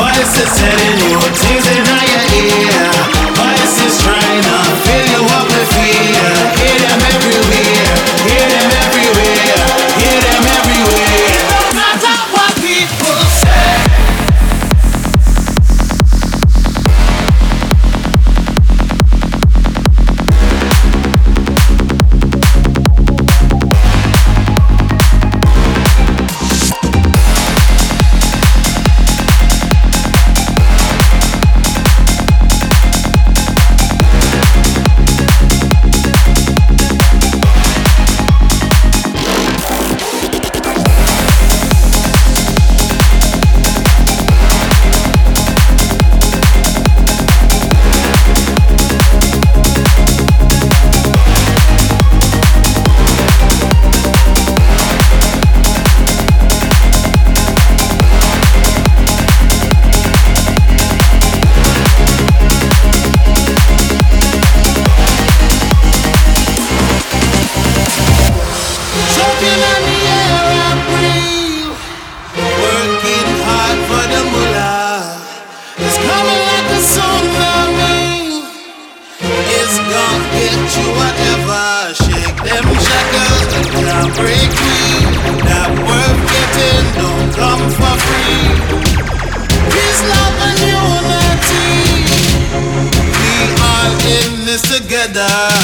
Voices telling you things in your ear. Voices trying to fill you up with fear. Not breaking, not worth getting, for free. Love, and unity. We are in this together.